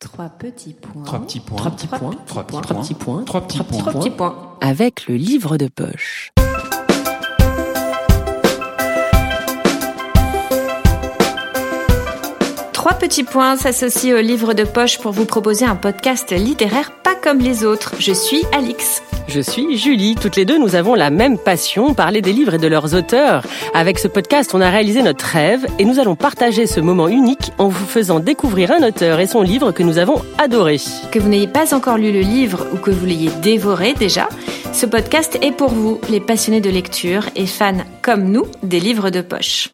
Trois petits points. Trois petits points. Trois petits points. Trois petits Trois petits points. Trois petits points. Trois petits points. Avec le livre de poche. Trois petits points s'associent au livre de poche pour vous proposer un podcast littéraire pas comme les autres. Je suis Alix. Je suis Julie. Toutes les deux, nous avons la même passion, parler des livres et de leurs auteurs. Avec ce podcast, on a réalisé notre rêve et nous allons partager ce moment unique en vous faisant découvrir un auteur et son livre que nous avons adoré. Que vous n'ayez pas encore lu le livre ou que vous l'ayez dévoré déjà, ce podcast est pour vous, les passionnés de lecture et fans comme nous des livres de poche.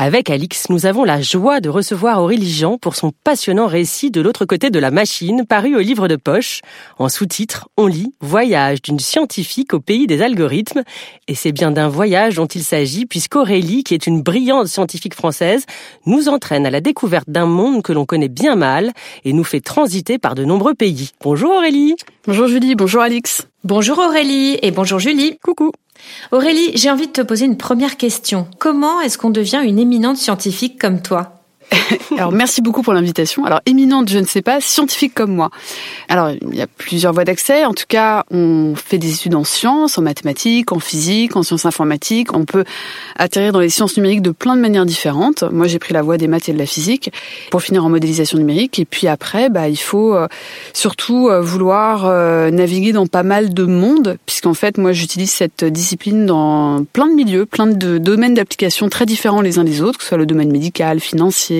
Avec Alix, nous avons la joie de recevoir Aurélie Jean pour son passionnant récit de l'autre côté de la machine, paru au livre de poche. En sous-titre, on lit Voyage d'une scientifique au pays des algorithmes. Et c'est bien d'un voyage dont il s'agit, puisqu'Aurélie, qui est une brillante scientifique française, nous entraîne à la découverte d'un monde que l'on connaît bien mal et nous fait transiter par de nombreux pays. Bonjour Aurélie. Bonjour Julie, bonjour Alix. Bonjour Aurélie et bonjour Julie. Coucou. Aurélie, j'ai envie de te poser une première question. Comment est-ce qu'on devient une éminente scientifique comme toi? Alors merci beaucoup pour l'invitation. Alors éminente, je ne sais pas, scientifique comme moi. Alors il y a plusieurs voies d'accès. En tout cas, on fait des études en sciences, en mathématiques, en physique, en sciences informatiques. On peut atterrir dans les sciences numériques de plein de manières différentes. Moi, j'ai pris la voie des maths et de la physique pour finir en modélisation numérique. Et puis après, bah, il faut euh, surtout euh, vouloir euh, naviguer dans pas mal de mondes, puisqu'en fait, moi, j'utilise cette discipline dans plein de milieux, plein de domaines d'application très différents les uns des autres, que ce soit le domaine médical, financier,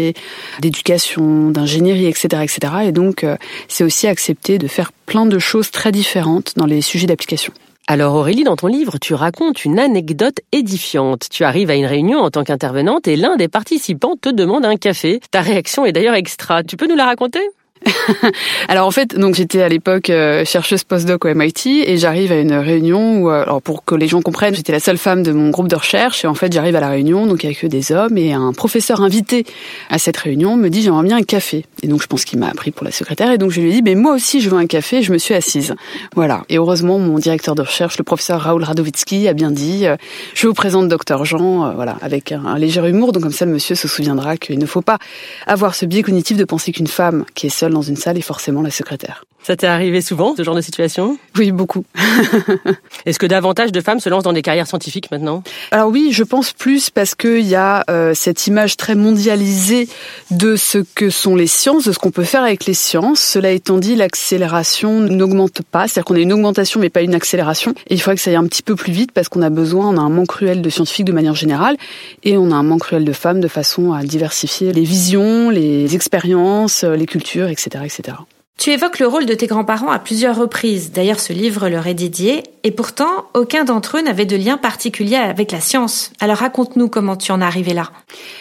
d'éducation, d'ingénierie, etc., etc. Et donc, euh, c'est aussi accepter de faire plein de choses très différentes dans les sujets d'application. Alors Aurélie, dans ton livre, tu racontes une anecdote édifiante. Tu arrives à une réunion en tant qu'intervenante et l'un des participants te demande un café. Ta réaction est d'ailleurs extra. Tu peux nous la raconter? alors en fait, donc j'étais à l'époque euh, chercheuse postdoc au MIT et j'arrive à une réunion où, euh, alors pour que les gens comprennent, j'étais la seule femme de mon groupe de recherche et en fait j'arrive à la réunion donc avec que des hommes et un professeur invité à cette réunion me dit j'aimerais bien un café. Et donc je pense qu'il m'a appris pour la secrétaire et donc je lui ai dit mais moi aussi je veux un café et je me suis assise. Voilà. Et heureusement mon directeur de recherche le professeur Raoul Radovitsky a bien dit euh, je vous présente docteur Jean voilà avec un, un léger humour. Donc comme ça le monsieur se souviendra qu'il ne faut pas avoir ce biais cognitif de penser qu'une femme qui est seule dans une salle est forcément la secrétaire. Ça t'est arrivé souvent, ce genre de situation? Oui, beaucoup. Est-ce que davantage de femmes se lancent dans des carrières scientifiques maintenant? Alors oui, je pense plus parce qu'il y a euh, cette image très mondialisée de ce que sont les sciences, de ce qu'on peut faire avec les sciences. Cela étant dit, l'accélération n'augmente pas, c'est-à-dire qu'on a une augmentation mais pas une accélération. Et il faudrait que ça aille un petit peu plus vite parce qu'on a besoin, on a un manque cruel de scientifiques de manière générale et on a un manque cruel de femmes de façon à diversifier les visions, les expériences, les cultures, etc., etc. Tu évoques le rôle de tes grands-parents à plusieurs reprises. D'ailleurs, ce livre leur est dédié. Et pourtant, aucun d'entre eux n'avait de lien particulier avec la science. Alors raconte-nous comment tu en es arrivé là.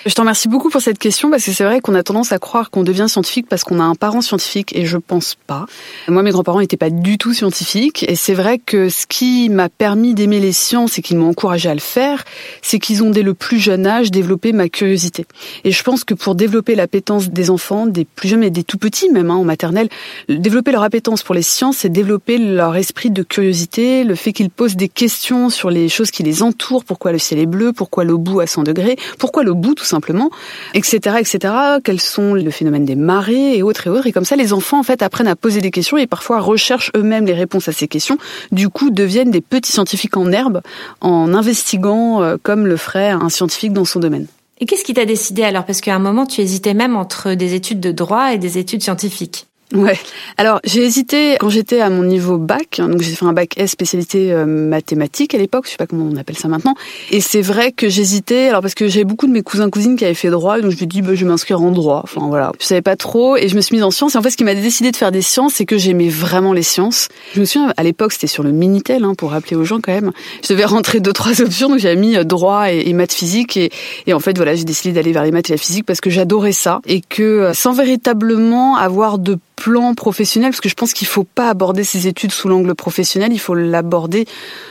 Je te remercie beaucoup pour cette question parce que c'est vrai qu'on a tendance à croire qu'on devient scientifique parce qu'on a un parent scientifique et je pense pas. Moi, mes grands-parents n'étaient pas du tout scientifiques et c'est vrai que ce qui m'a permis d'aimer les sciences et qui m'ont encouragé à le faire, c'est qu'ils ont dès le plus jeune âge développé ma curiosité. Et je pense que pour développer l'appétence des enfants, des plus jeunes et des tout petits même, hein, en maternelle, développer leur appétence pour les sciences, c'est développer leur esprit de curiosité, le fait qu'ils posent des questions sur les choses qui les entourent, pourquoi le ciel est bleu, pourquoi l'eau bout à 100 degrés, pourquoi l'eau bout tout simplement, etc., etc., quels sont le phénomène des marées et autres et autres. Et comme ça, les enfants, en fait, apprennent à poser des questions et parfois recherchent eux-mêmes les réponses à ces questions. Du coup, deviennent des petits scientifiques en herbe en investiguant euh, comme le ferait un scientifique dans son domaine. Et qu'est-ce qui t'a décidé alors? Parce qu'à un moment, tu hésitais même entre des études de droit et des études scientifiques. Ouais. Alors j'ai hésité quand j'étais à mon niveau bac, hein, donc j'ai fait un bac S spécialité euh, mathématiques à l'époque, je sais pas comment on appelle ça maintenant. Et c'est vrai que j'hésitais, alors parce que j'avais beaucoup de mes cousins cousines qui avaient fait droit, donc je me dis bah, je vais m'inscrire en droit. Enfin voilà, je savais pas trop et je me suis mise en sciences. Et en fait, ce qui m'a décidé de faire des sciences, c'est que j'aimais vraiment les sciences. Je me souviens à l'époque c'était sur le minitel, hein, pour rappeler aux gens quand même. Je devais rentrer deux trois options, donc j'avais mis euh, droit et, et maths physique et, et en fait voilà, j'ai décidé d'aller vers les maths et la physique parce que j'adorais ça et que euh, sans véritablement avoir de plan professionnel parce que je pense qu'il faut pas aborder ces études sous l'angle professionnel, il faut l'aborder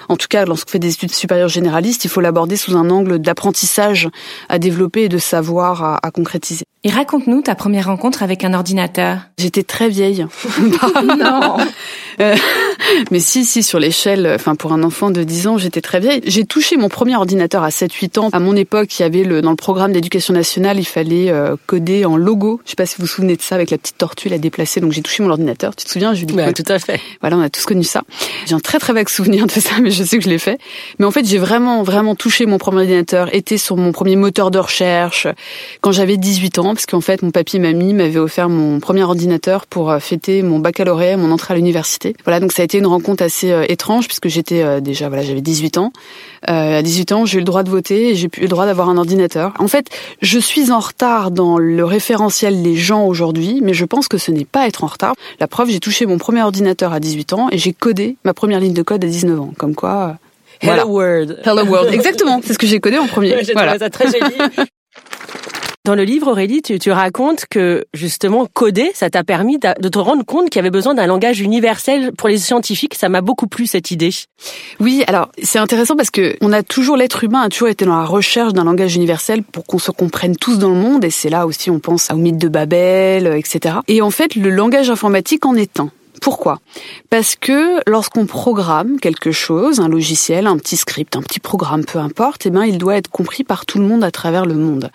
en tout cas lorsqu'on fait des études supérieures généralistes, il faut l'aborder sous un angle d'apprentissage à développer et de savoir à, à concrétiser. Et raconte-nous ta première rencontre avec un ordinateur. J'étais très vieille. non. Mais si, si, sur l'échelle, enfin pour un enfant de 10 ans, j'étais très vieille. J'ai touché mon premier ordinateur à 7-8 ans. À mon époque, il y avait le, dans le programme d'éducation nationale, il fallait euh, coder en logo. Je sais pas si vous vous souvenez de ça, avec la petite tortue la déplacer. Donc j'ai touché mon ordinateur. Tu te souviens, Julie? Oui, tout à fait. Voilà, on a tous connu ça. J'ai un très très vague souvenir de ça, mais je sais que je l'ai fait. Mais en fait, j'ai vraiment vraiment touché mon premier ordinateur, été sur mon premier moteur de recherche quand j'avais 18 ans, parce qu'en fait, mon papy et mamie m'avaient offert mon premier ordinateur pour euh, fêter mon baccalauréat, mon entrée à l'université. Voilà, donc ça a été une rencontre assez euh, étrange puisque j'étais euh, déjà voilà, j'avais 18 ans. Euh, à 18 ans, j'ai eu le droit de voter et j'ai eu le droit d'avoir un ordinateur. En fait, je suis en retard dans le référentiel des gens aujourd'hui, mais je pense que ce n'est pas être en retard. La preuve, j'ai touché mon premier ordinateur à 18 ans et j'ai codé ma première ligne de code à 19 ans. Comme quoi. Hello World. Hello World, exactement. C'est ce que j'ai codé en premier. voilà. ça très joli. Dans le livre, Aurélie, tu, tu, racontes que justement coder, ça t'a permis de te rendre compte qu'il y avait besoin d'un langage universel pour les scientifiques. Ça m'a beaucoup plu cette idée. Oui, alors c'est intéressant parce que on a toujours l'être humain a toujours été dans la recherche d'un langage universel pour qu'on se comprenne tous dans le monde. Et c'est là aussi on pense au mythe de Babel, etc. Et en fait, le langage informatique en est un. Pourquoi? Parce que lorsqu'on programme quelque chose, un logiciel, un petit script, un petit programme, peu importe, eh ben, il doit être compris par tout le monde à travers le monde.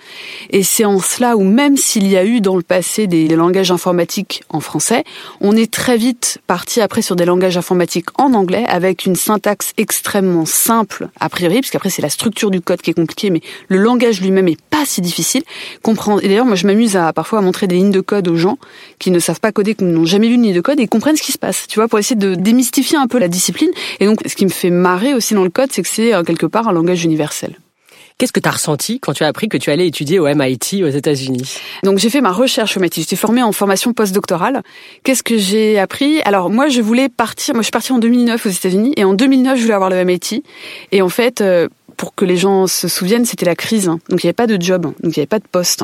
Et c'est en cela où même s'il y a eu dans le passé des, langages informatiques en français, on est très vite parti après sur des langages informatiques en anglais avec une syntaxe extrêmement simple a priori, parce qu'après c'est la structure du code qui est compliquée, mais le langage lui-même est pas si difficile. Comprendre. Et d'ailleurs, moi je m'amuse à parfois à montrer des lignes de code aux gens qui ne savent pas coder, qui n'ont jamais lu une ligne de code et comprennent ce qui se passe, tu vois, pour essayer de démystifier un peu la discipline. Et donc, ce qui me fait marrer aussi dans le code, c'est que c'est euh, quelque part un langage universel. Qu'est-ce que tu as ressenti quand tu as appris que tu allais étudier au MIT aux États-Unis? Donc j'ai fait ma recherche au MIT. J'étais formée en formation postdoctorale. Qu'est-ce que j'ai appris? Alors moi je voulais partir. Moi je suis partie en 2009 aux États-Unis et en 2009 je voulais avoir le MIT. Et en fait euh, pour que les gens se souviennent, c'était la crise. Donc il n'y avait pas de job, donc il n'y avait pas de poste.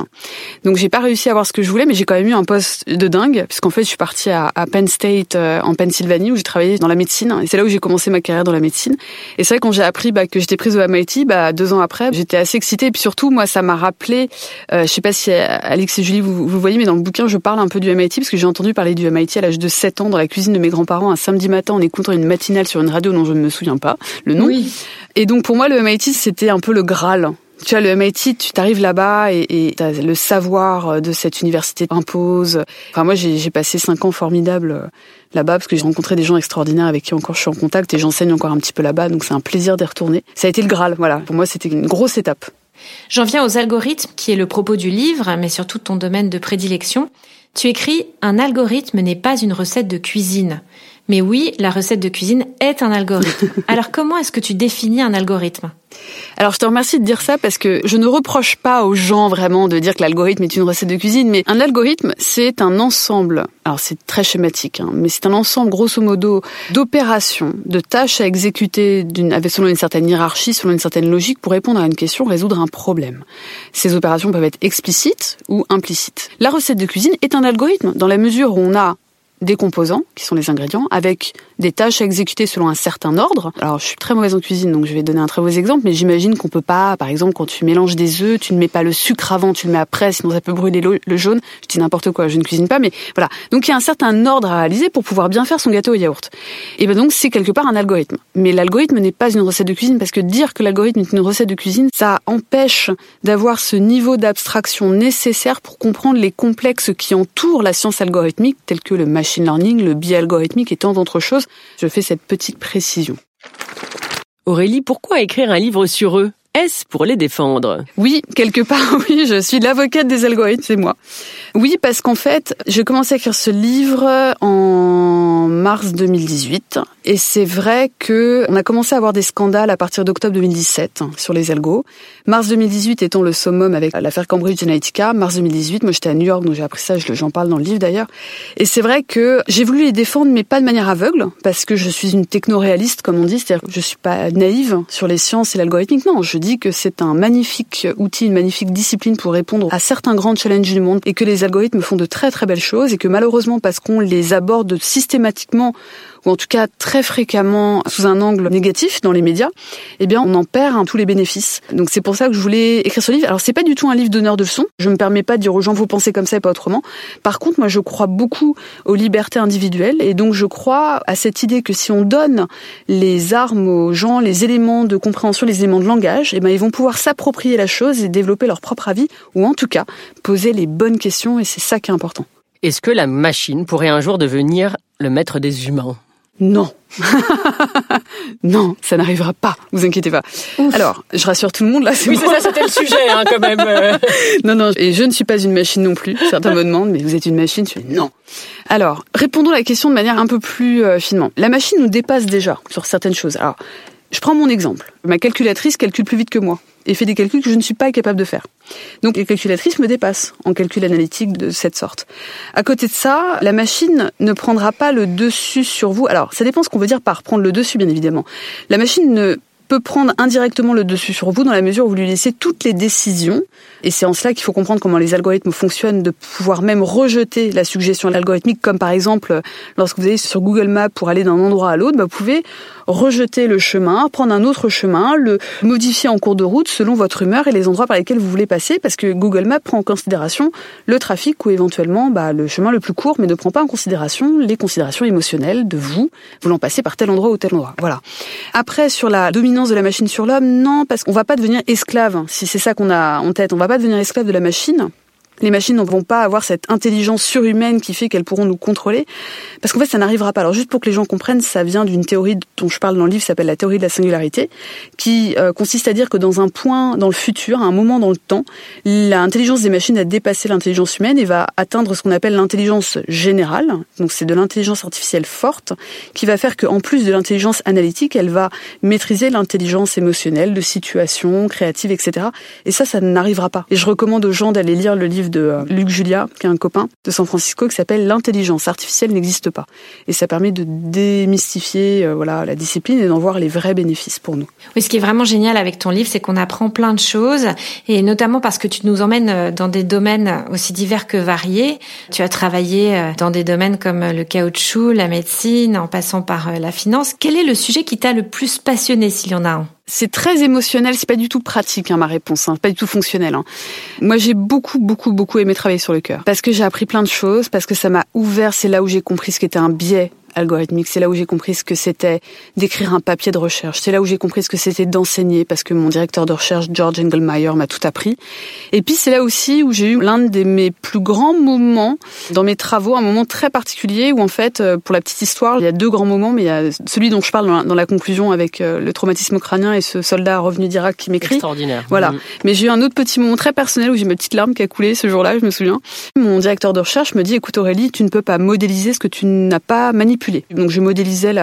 Donc j'ai pas réussi à avoir ce que je voulais, mais j'ai quand même eu un poste de dingue, puisqu'en fait je suis partie à, Penn State euh, en Pennsylvanie où j'ai travaillé dans la médecine. Et c'est là où j'ai commencé ma carrière dans la médecine. Et c'est vrai quand j'ai appris bah, que j'étais prise au MIT, bah, deux ans après, j'étais assez excitée. Et puis surtout, moi, ça m'a rappelé, euh, je sais pas si euh, Alex et Julie vous, vous voyez, mais dans le bouquin, je parle un peu du MIT parce que j'ai entendu parler du MIT à l'âge de 7 ans dans la cuisine de mes grands-parents un samedi matin en écoutant une matinale sur une radio dont je ne me souviens pas le nom. Oui. Et donc pour moi, le MIT, c'était un peu le Graal. Tu vois, le MIT, tu t'arrives là-bas et, le savoir de cette université impose. Enfin, moi, j'ai passé cinq ans formidables là-bas parce que j'ai rencontré des gens extraordinaires avec qui encore je suis en contact et j'enseigne encore un petit peu là-bas, donc c'est un plaisir d'y retourner. Ça a été le Graal, voilà. Pour moi, c'était une grosse étape. J'en viens aux algorithmes, qui est le propos du livre, mais surtout ton domaine de prédilection. Tu écris Un algorithme n'est pas une recette de cuisine. Mais oui, la recette de cuisine est un algorithme. Alors comment est-ce que tu définis un algorithme? Alors je te remercie de dire ça parce que je ne reproche pas aux gens vraiment de dire que l'algorithme est une recette de cuisine, mais un algorithme c'est un ensemble, alors c'est très schématique, hein, mais c'est un ensemble grosso modo d'opérations, de tâches à exécuter selon une certaine hiérarchie, selon une certaine logique pour répondre à une question, résoudre un problème. Ces opérations peuvent être explicites ou implicites. La recette de cuisine est un algorithme dans la mesure où on a des composants, qui sont les ingrédients, avec des tâches à exécuter selon un certain ordre. Alors, je suis très mauvaise en cuisine, donc je vais donner un très beau exemple, mais j'imagine qu'on peut pas, par exemple, quand tu mélanges des œufs, tu ne mets pas le sucre avant, tu le mets après, sinon ça peut brûler le jaune. Je dis n'importe quoi, je ne cuisine pas, mais voilà. Donc, il y a un certain ordre à réaliser pour pouvoir bien faire son gâteau au yaourt. Et ben donc, c'est quelque part un algorithme. Mais l'algorithme n'est pas une recette de cuisine, parce que dire que l'algorithme est une recette de cuisine, ça empêche d'avoir ce niveau d'abstraction nécessaire pour comprendre les complexes qui entourent la science algorithmique, tels que le machine learning, le bi-algorithmique et tant d'autres choses. Je fais cette petite précision. Aurélie, pourquoi écrire un livre sur eux? Est-ce pour les défendre? Oui, quelque part, oui, je suis l'avocate des algorithmes, c'est moi. Oui, parce qu'en fait, j'ai commencé à écrire ce livre en mars 2018, et c'est vrai que on a commencé à avoir des scandales à partir d'octobre 2017 sur les algos. Mars 2018 étant le summum avec l'affaire Cambridge Analytica. Mars 2018, moi j'étais à New York, donc j'ai appris ça, j'en parle dans le livre d'ailleurs. Et c'est vrai que j'ai voulu les défendre, mais pas de manière aveugle, parce que je suis une techno-réaliste, comme on dit, c'est-à-dire que je suis pas naïve sur les sciences et l'algorithmique. Non, je dis que c'est un magnifique outil, une magnifique discipline pour répondre à certains grands challenges du monde, et que les algorithmes font de très très belles choses, et que malheureusement, parce qu'on les aborde systématiquement ou en tout cas très fréquemment sous un angle négatif dans les médias, eh bien on en perd hein, tous les bénéfices. Donc c'est pour ça que je voulais écrire ce livre. Alors c'est pas du tout un livre d'honneur de leçons. Je me permets pas de dire aux gens vous pensez comme ça et pas autrement. Par contre, moi je crois beaucoup aux libertés individuelles et donc je crois à cette idée que si on donne les armes aux gens, les éléments de compréhension, les éléments de langage, eh ben ils vont pouvoir s'approprier la chose et développer leur propre avis ou en tout cas poser les bonnes questions et c'est ça qui est important. Est-ce que la machine pourrait un jour devenir le maître des humains? Non. non, ça n'arrivera pas, vous inquiétez pas. Alors, je rassure tout le monde là. Oui, c'est ça, c'était le sujet hein, quand même. non, non, et je ne suis pas une machine non plus. Certains me demandent, mais vous êtes une machine Je non. Alors, répondons à la question de manière un peu plus euh, finement. La machine nous dépasse déjà sur certaines choses. Alors, je prends mon exemple. Ma calculatrice calcule plus vite que moi et fait des calculs que je ne suis pas capable de faire. Donc les calculatrices me dépassent en calcul analytique de cette sorte. À côté de ça, la machine ne prendra pas le dessus sur vous. Alors ça dépend ce qu'on veut dire par prendre le dessus, bien évidemment. La machine ne peut prendre indirectement le dessus sur vous dans la mesure où vous lui laissez toutes les décisions. Et c'est en cela qu'il faut comprendre comment les algorithmes fonctionnent, de pouvoir même rejeter la suggestion algorithmique, comme par exemple lorsque vous allez sur Google Maps pour aller d'un endroit à l'autre, bah, vous pouvez rejeter le chemin, prendre un autre chemin, le modifier en cours de route selon votre humeur et les endroits par lesquels vous voulez passer, parce que Google Maps prend en considération le trafic ou éventuellement bah, le chemin le plus court, mais ne prend pas en considération les considérations émotionnelles de vous, voulant passer par tel endroit ou tel endroit. Voilà. Après, sur la dominance de la machine sur l'homme, non, parce qu'on va pas devenir esclave, si c'est ça qu'on a en tête. On va pas devenir esclave de la machine les machines ne vont pas avoir cette intelligence surhumaine qui fait qu'elles pourront nous contrôler, parce qu'en fait ça n'arrivera pas. Alors juste pour que les gens comprennent, ça vient d'une théorie dont je parle dans le livre, s'appelle la théorie de la singularité, qui euh, consiste à dire que dans un point dans le futur, à un moment dans le temps, l'intelligence des machines a dépassé l'intelligence humaine et va atteindre ce qu'on appelle l'intelligence générale. Donc c'est de l'intelligence artificielle forte qui va faire qu'en plus de l'intelligence analytique, elle va maîtriser l'intelligence émotionnelle, de situation, créative, etc. Et ça, ça n'arrivera pas. Et je recommande aux gens d'aller lire le livre de euh, Luc Julia, qui est un copain de San Francisco, qui s'appelle L'intelligence artificielle n'existe pas. Et ça permet de démystifier euh, voilà la discipline et d'en voir les vrais bénéfices pour nous. Oui, ce qui est vraiment génial avec ton livre, c'est qu'on apprend plein de choses, et notamment parce que tu nous emmènes euh, dans des domaines aussi divers que variés. Tu as travaillé dans des domaines comme le caoutchouc, la médecine, en passant par la finance. Quel est le sujet qui t'a le plus passionné, s'il y en a un? C'est très émotionnel, c'est pas du tout pratique hein, ma réponse, hein, pas du tout fonctionnel. Hein. Moi j'ai beaucoup beaucoup beaucoup aimé travailler sur le cœur parce que j'ai appris plein de choses, parce que ça m'a ouvert, c'est là où j'ai compris ce qu'était un biais algorithmique. C'est là où j'ai compris ce que c'était d'écrire un papier de recherche. C'est là où j'ai compris ce que c'était d'enseigner parce que mon directeur de recherche, George Engelmeyer, m'a tout appris. Et puis c'est là aussi où j'ai eu l'un de mes plus grands moments dans mes travaux, un moment très particulier où en fait, euh, pour la petite histoire, il y a deux grands moments, mais il y a celui dont je parle dans la, conclusion avec euh, le traumatisme crânien et ce soldat revenu d'Irak qui m'écrit. Extraordinaire. Voilà. Mm. Mais j'ai eu un autre petit moment très personnel où j'ai ma petite larme qui a coulé ce jour-là, je me souviens. Mon directeur de recherche me dit, écoute Aurélie, tu ne peux pas modéliser ce que tu n'as pas manipulé donc je modélisais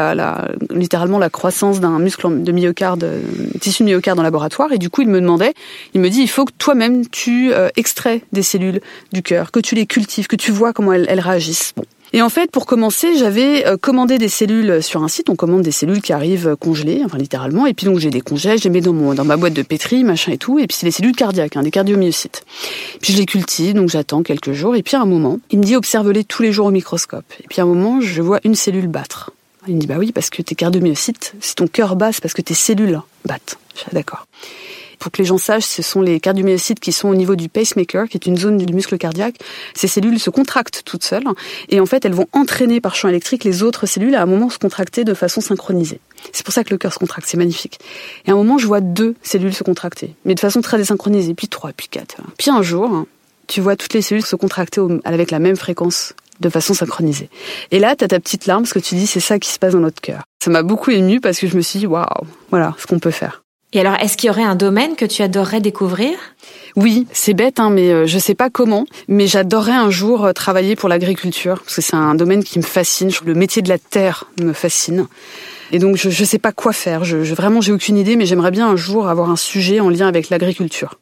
littéralement la croissance d'un muscle de myocarde, tissu de myocarde en laboratoire. Et du coup, il me demandait, il me dit, il faut que toi-même tu euh, extrais des cellules du cœur, que tu les cultives, que tu vois comment elles, réagissent. Et en fait, pour commencer, j'avais euh, commandé des cellules sur un site. On commande des cellules qui arrivent congelées, enfin littéralement. Et puis donc j'ai des congèles, j'ai mis dans, mon, dans ma boîte de pétri, machin et tout. Et puis c'est les cellules cardiaques, hein, des cardiomyocytes. Puis je les cultive, donc j'attends quelques jours. Et puis à un moment, il me dit observe-les tous les jours au microscope. Et puis à un moment, je vois une cellule battre. Il me dit bah oui parce que tes cardiomyocytes, si ton cœur bat, c'est parce que tes cellules battent. Je d'accord. Pour que les gens sachent, ce sont les cardiomyocytes qui sont au niveau du pacemaker, qui est une zone du muscle cardiaque. Ces cellules se contractent toutes seules et en fait, elles vont entraîner par champ électrique les autres cellules à un moment se contracter de façon synchronisée. C'est pour ça que le cœur se contracte, c'est magnifique. Et à un moment, je vois deux cellules se contracter, mais de façon très désynchronisée, puis trois, puis quatre. Puis un jour, tu vois toutes les cellules se contracter avec la même fréquence de façon synchronisée. Et là, tu as ta petite larme parce que tu dis c'est ça qui se passe dans notre cœur. Ça m'a beaucoup ému parce que je me suis dit waouh, voilà ce qu'on peut faire. Et alors, est-ce qu'il y aurait un domaine que tu adorerais découvrir? Oui, c'est bête, hein, mais euh, je sais pas comment. Mais j'adorerais un jour euh, travailler pour l'agriculture parce que c'est un domaine qui me fascine. Le métier de la terre me fascine. Et donc je, ne sais pas quoi faire. Je, je vraiment j'ai aucune idée, mais j'aimerais bien un jour avoir un sujet en lien avec l'agriculture.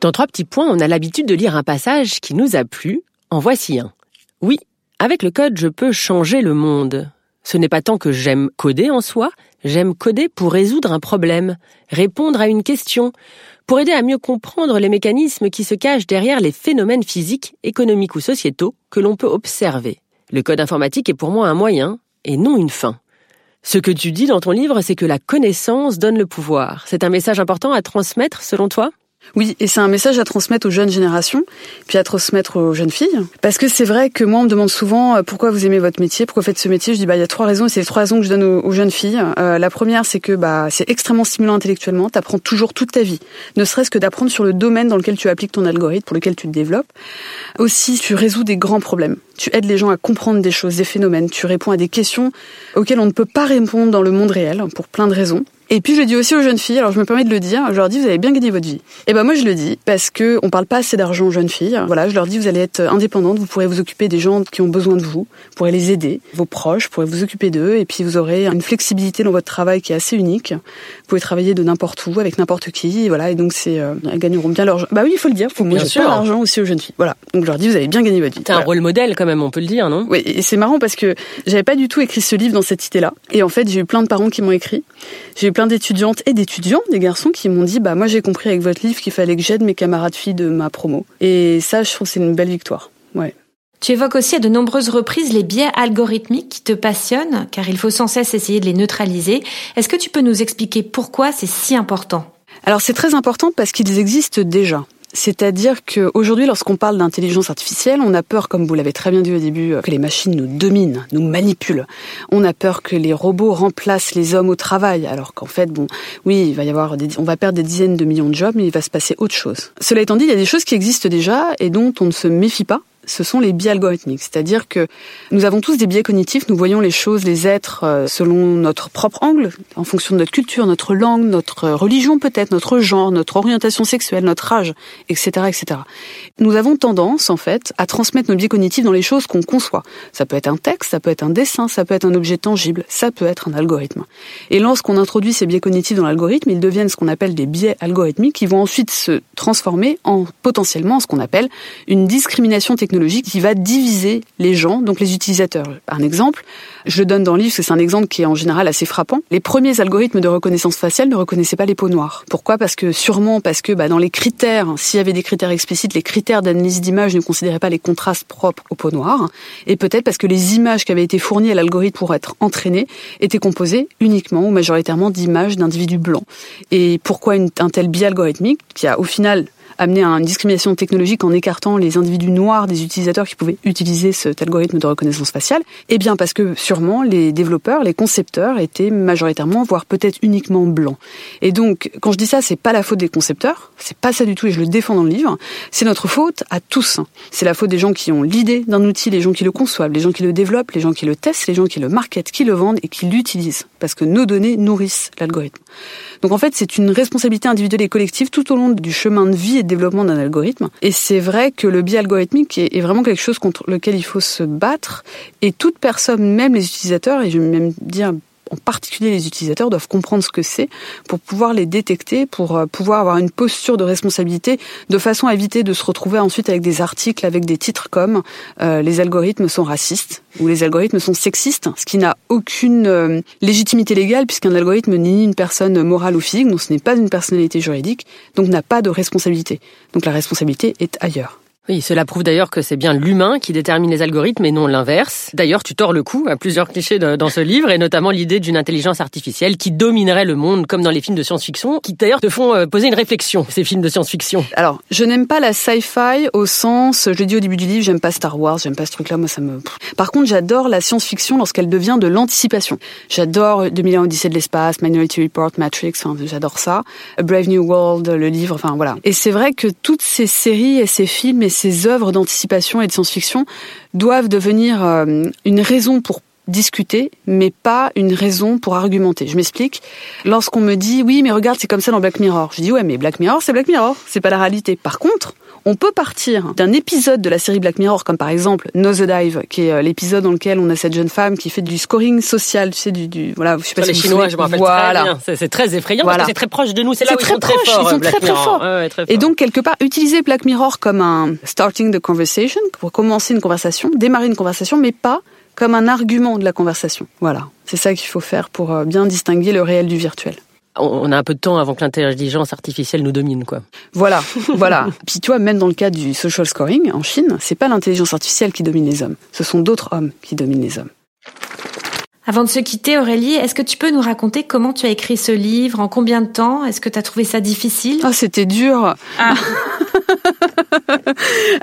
Dans trois petits points, on a l'habitude de lire un passage qui nous a plu. En voici un. Oui, avec le code, je peux changer le monde. Ce n'est pas tant que j'aime coder en soi, j'aime coder pour résoudre un problème, répondre à une question, pour aider à mieux comprendre les mécanismes qui se cachent derrière les phénomènes physiques, économiques ou sociétaux que l'on peut observer. Le code informatique est pour moi un moyen et non une fin. Ce que tu dis dans ton livre, c'est que la connaissance donne le pouvoir. C'est un message important à transmettre selon toi? Oui, et c'est un message à transmettre aux jeunes générations, puis à transmettre aux jeunes filles. Parce que c'est vrai que moi, on me demande souvent euh, pourquoi vous aimez votre métier, pourquoi vous faites ce métier. Je dis bah il y a trois raisons, et c'est les trois raisons que je donne aux, jeunes filles. Euh, la première, c'est que bah c'est extrêmement stimulant intellectuellement. T'apprends toujours toute ta vie, ne serait-ce que d'apprendre sur le domaine dans lequel tu appliques ton algorithme, pour lequel tu te développes. Aussi, tu résous des grands problèmes. Tu aides les gens à comprendre des choses, des phénomènes. Tu réponds à des questions auxquelles on ne peut pas répondre dans le monde réel pour plein de raisons. Et puis je le dis aussi aux jeunes filles, alors je me permets de le dire, je leur dis vous avez bien gagné votre vie. Et ben moi je le dis parce que on parle pas assez d'argent aux jeunes filles. Voilà, je leur dis vous allez être indépendantes, vous pourrez vous occuper des gens qui ont besoin de vous, vous pourrez les aider, vos proches, vous pourrez vous occuper d'eux et puis vous aurez une flexibilité dans votre travail qui est assez unique. Vous pouvez travailler de n'importe où avec n'importe qui, et voilà et donc c'est euh, elles gagneront bien leur Bah oui, il faut le dire, faut bien sûr l'argent aussi aux jeunes filles. Voilà. Donc je leur dis vous avez bien gagné votre vie. C'est un rôle modèle quand même, on peut le dire, non? Oui, et c'est marrant parce que j'avais pas du tout écrit ce livre dans cette idée-là et en fait, j'ai eu plein de parents qui m'ont écrit. J'ai plein d'étudiantes et d'étudiants, des garçons qui m'ont dit bah moi j'ai compris avec votre livre qu'il fallait que j'aide mes camarades filles de ma promo. Et ça, je trouve c'est une belle victoire. Ouais. Tu évoques aussi à de nombreuses reprises les biais algorithmiques qui te passionnent, car il faut sans cesse essayer de les neutraliser. Est-ce que tu peux nous expliquer pourquoi c'est si important? Alors c'est très important parce qu'ils existent déjà. C'est-à-dire qu'aujourd'hui, lorsqu'on parle d'intelligence artificielle, on a peur, comme vous l'avez très bien dit au début, que les machines nous dominent, nous manipulent. On a peur que les robots remplacent les hommes au travail, alors qu'en fait, bon, oui, il va y avoir, on va perdre des dizaines de millions de jobs, mais il va se passer autre chose. Cela étant dit, il y a des choses qui existent déjà et dont on ne se méfie pas ce sont les biais algorithmiques. C'est-à-dire que nous avons tous des biais cognitifs, nous voyons les choses, les êtres euh, selon notre propre angle, en fonction de notre culture, notre langue, notre religion peut-être, notre genre, notre orientation sexuelle, notre âge, etc., etc. Nous avons tendance, en fait, à transmettre nos biais cognitifs dans les choses qu'on conçoit. Ça peut être un texte, ça peut être un dessin, ça peut être un objet tangible, ça peut être un algorithme. Et lorsqu'on introduit ces biais cognitifs dans l'algorithme, ils deviennent ce qu'on appelle des biais algorithmiques qui vont ensuite se transformer en potentiellement ce qu'on appelle une discrimination technologique qui va diviser les gens, donc les utilisateurs. Un exemple, je le donne dans le livre, c'est un exemple qui est en général assez frappant. Les premiers algorithmes de reconnaissance faciale ne reconnaissaient pas les peaux noires. Pourquoi? Parce que sûrement parce que bah, dans les critères, s'il y avait des critères explicites, les critères d'analyse d'image ne considéraient pas les contrastes propres aux peaux noires. Et peut-être parce que les images qui avaient été fournies à l'algorithme pour être entraînées étaient composées uniquement ou majoritairement d'images d'individus blancs. Et pourquoi un tel biais algorithmique qui a au final amener à une discrimination technologique en écartant les individus noirs des utilisateurs qui pouvaient utiliser cet algorithme de reconnaissance faciale Eh bien parce que sûrement les développeurs, les concepteurs étaient majoritairement, voire peut-être uniquement blancs. Et donc quand je dis ça, c'est pas la faute des concepteurs, c'est pas ça du tout et je le défends dans le livre, c'est notre faute à tous. C'est la faute des gens qui ont l'idée d'un outil, les gens qui le conçoivent, les gens qui le développent, les gens qui le testent, les gens qui le marketent, qui le vendent et qui l'utilisent parce que nos données nourrissent l'algorithme. Donc en fait, c'est une responsabilité individuelle et collective tout au long du chemin de vie et de développement d'un algorithme. Et c'est vrai que le biais algorithmique est, vraiment quelque chose contre lequel il faut se battre. Et toute personne, même les utilisateurs, et je vais même dire en particulier les utilisateurs doivent comprendre ce que c'est pour pouvoir les détecter, pour euh, pouvoir avoir une posture de responsabilité, de façon à éviter de se retrouver ensuite avec des articles avec des titres comme euh, les algorithmes sont racistes ou les algorithmes sont sexistes, ce qui n'a aucune euh, légitimité légale puisqu'un algorithme n'est ni une personne morale ou physique, donc ce n'est pas une personnalité juridique, donc n'a pas de responsabilité. Donc la responsabilité est ailleurs. Oui, cela prouve d'ailleurs que c'est bien l'humain qui détermine les algorithmes et non l'inverse. D'ailleurs, tu tords le cou à plusieurs clichés dans ce livre et notamment l'idée d'une intelligence artificielle qui dominerait le monde comme dans les films de science-fiction, qui d'ailleurs te font euh, poser une réflexion, ces films de science-fiction. Alors, je n'aime pas la sci-fi au sens, je l'ai dit au début du livre, j'aime pas Star Wars, j'aime pas ce truc-là, moi ça me... Par contre, j'adore la science-fiction lorsqu'elle devient de l'anticipation. J'adore 2001 Odyssée de l'espace, Minority Report, Matrix, enfin, j'adore ça. A Brave New World, le livre, enfin voilà. Et c'est vrai que toutes ces séries et ces films ces œuvres d'anticipation et de science-fiction doivent devenir euh, une raison pour discuter, mais pas une raison pour argumenter. Je m'explique. Lorsqu'on me dit oui, mais regarde, c'est comme ça dans Black Mirror, je dis ouais, mais Black Mirror, c'est Black Mirror, c'est pas la réalité. Par contre, on peut partir d'un épisode de la série Black Mirror, comme par exemple Nosedive, qui est euh, l'épisode dans lequel on a cette jeune femme qui fait du scoring social, tu sais, du, du voilà, je sais pas si les Chinois, je me rappelle voilà. très bien. C'est très effrayant parce que c'est très proche de nous. C'est là où ils sont très forts. Ils sont très très forts. Et donc quelque part, utiliser Black Mirror comme un starting the conversation pour commencer une conversation, démarrer une conversation, mais pas comme un argument de la conversation. Voilà, c'est ça qu'il faut faire pour euh, bien distinguer le réel du virtuel. On a un peu de temps avant que l'intelligence artificielle nous domine, quoi. Voilà, voilà. Puis tu vois, même dans le cas du social scoring en Chine, c'est pas l'intelligence artificielle qui domine les hommes, ce sont d'autres hommes qui dominent les hommes. Avant de se quitter, Aurélie, est-ce que tu peux nous raconter comment tu as écrit ce livre, en combien de temps? Est-ce que tu as trouvé ça difficile? Ah, c'était dur. Ah.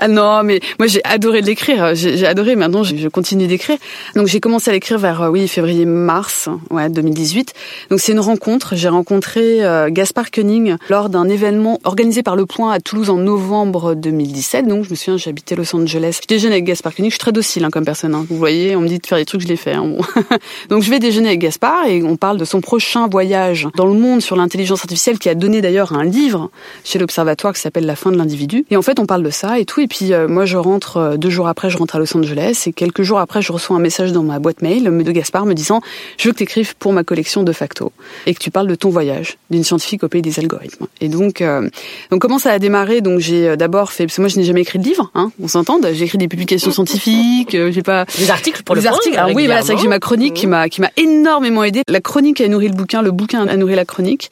ah non, mais moi j'ai adoré l'écrire. J'ai adoré. Maintenant, je continue d'écrire. Donc j'ai commencé à l'écrire vers euh, oui février-mars, ouais 2018. Donc c'est une rencontre. J'ai rencontré euh, Gaspard Koenig lors d'un événement organisé par Le Point à Toulouse en novembre 2017. Donc je me souviens, j'habitais Los Angeles. Je déjeunais avec Gaspard Koenig. Je suis très docile hein, comme personne. Hein. Vous voyez, on me dit de faire des trucs, je les fais. Hein. Donc je vais déjeuner avec Gaspard et on parle de son prochain voyage dans le monde sur l'intelligence artificielle qui a donné d'ailleurs un livre chez l'Observatoire qui s'appelle La fin de l'individu. Et en fait, on parle de ça et tout. Et puis euh, moi, je rentre euh, deux jours après, je rentre à Los Angeles et quelques jours après, je reçois un message dans ma boîte mail de Gaspard me disant je veux que tu écrives pour ma collection de facto et que tu parles de ton voyage d'une scientifique au pays des algorithmes. Et donc, euh, donc comment ça a démarré? Donc j'ai d'abord fait parce que moi je n'ai jamais écrit de livre, hein, on s'entend. J'ai écrit des publications scientifiques, j'ai pas des articles pour des le articles. Alors oui, voilà, c'est que j'ai ma chronique qui m'a qui m'a énormément aidé. La chronique a nourri le bouquin, le bouquin a nourri la chronique.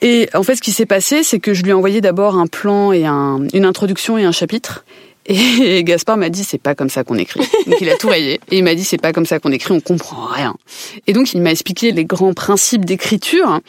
Et en fait, ce qui s'est passé, c'est que je lui ai envoyé d'abord un plan et un, une introduction et un chapitre. Et Gaspard m'a dit c'est pas comme ça qu'on écrit. Donc il a tout rayé et il m'a dit c'est pas comme ça qu'on écrit, on comprend rien. Et donc il m'a expliqué les grands principes d'écriture.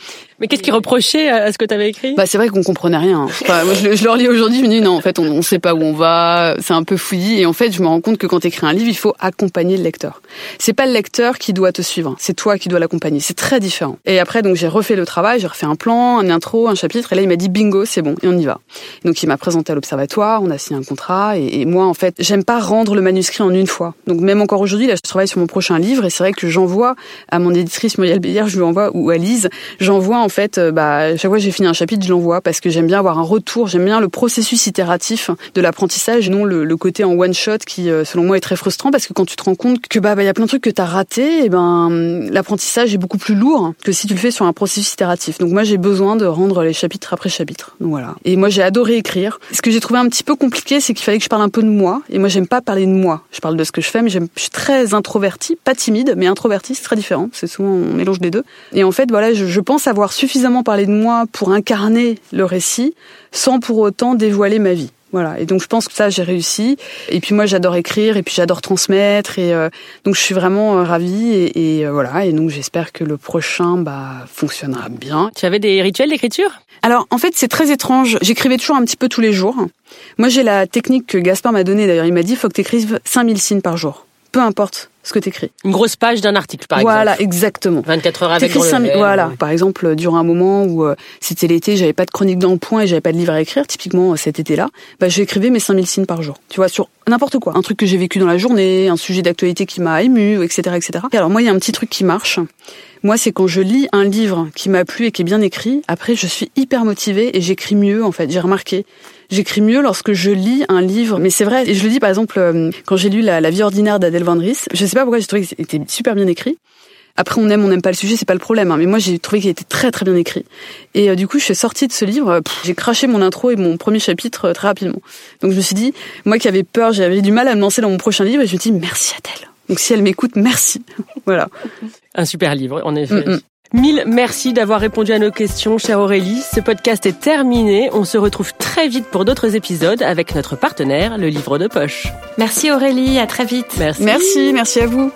Mais qu'est-ce qu'il reprochait à ce que tu avais écrit? Bah c'est vrai qu'on comprenait rien. Enfin, moi, je, je, le relis aujourd'hui, je me dis non, en fait on, on sait pas où on va, c'est un peu fouillis et en fait je me rends compte que quand tu écris un livre, il faut accompagner le lecteur. C'est pas le lecteur qui doit te suivre, c'est toi qui dois l'accompagner. C'est très différent. Et après donc j'ai refait le travail, j'ai refait un plan, un intro, un chapitre et là il m'a dit bingo, c'est bon et on y va. Donc il m'a présenté à l'observatoire, on a signé un contrat et, et moi en fait, j'aime pas rendre le manuscrit en une fois. Donc même encore aujourd'hui, là je travaille sur mon prochain livre et c'est vrai que j'envoie à mon éditrice Muriel Bélière, je lui envoie ou à Lise, j'envoie en fait bah chaque fois que j'ai fini un chapitre, je l'envoie parce que j'aime bien avoir un retour, j'aime bien le processus itératif de l'apprentissage, non le, côté en one shot qui, euh, selon moi, est très frustrant parce que quand tu te rends compte que bah il bah, y a plein de trucs que t'as raté, et ben l'apprentissage est beaucoup plus lourd que si tu le fais sur un processus itératif. Donc moi j'ai besoin de rendre les chapitres après chapitre. Donc voilà. Et moi j'ai adoré écrire. Ce que j'ai trouvé un petit peu compliqué, c'est qu'il fallait que je parle un peu de moi. Et moi j'aime pas parler de moi. Je parle de ce que je fais, mais je suis très introvertie, pas timide, mais introvertie, c'est très différent. C'est souvent on mélange les deux. Et en fait voilà, je, je pense avoir suffisamment parlé de moi pour incarner le récit sans pour autant dévoiler ma vie. Voilà. Et donc je pense que ça j'ai réussi. Et puis moi j'adore écrire et puis j'adore transmettre et euh, donc je suis vraiment euh, ravie et, et euh, voilà. Et donc j'espère que le prochain bah fonctionnera bien. Tu avais des rituels d'écriture? Alors en fait c'est très étrange. J'écrivais toujours un petit peu tous les jours. Moi j'ai la technique que Gaspard m'a donnée d'ailleurs. Il m'a dit faut que tu écrives 5000 signes par jour. Peu importe ce que t'écris. Une grosse page d'un article, par voilà, exemple. Voilà, exactement. 24 heures avec dans le Voilà. Par exemple, durant un moment où euh, c'était l'été, j'avais pas de chronique dans le point et j'avais pas de livre à écrire, typiquement cet été-là, bah, j'écrivais mes 5000 signes par jour. Tu vois, sur n'importe quoi. Un truc que j'ai vécu dans la journée, un sujet d'actualité qui m'a ému, etc., etc. Et alors moi, il y a un petit truc qui marche. Moi, c'est quand je lis un livre qui m'a plu et qui est bien écrit, après, je suis hyper motivée et j'écris mieux, en fait. J'ai remarqué. J'écris mieux lorsque je lis un livre. Mais c'est vrai, et je le dis par exemple, quand j'ai lu La, vie ordinaire d'Adèle Van Ries, je sais pas pourquoi j'ai trouvé que c'était super bien écrit. Après, on aime, on n'aime pas le sujet, c'est pas le problème. Hein. Mais moi, j'ai trouvé qu'il était très très bien écrit. Et euh, du coup, je suis sortie de ce livre, j'ai craché mon intro et mon premier chapitre euh, très rapidement. Donc je me suis dit, moi qui avais peur, j'avais du mal à me lancer dans mon prochain livre, et je me suis dit, merci Adèle. Donc si elle m'écoute, merci. voilà. Un super livre, en effet. Mm -mm. Mille merci d'avoir répondu à nos questions, chère Aurélie. Ce podcast est terminé. On se retrouve très vite pour d'autres épisodes avec notre partenaire, le livre de poche. Merci Aurélie, à très vite. Merci. Merci, merci à vous.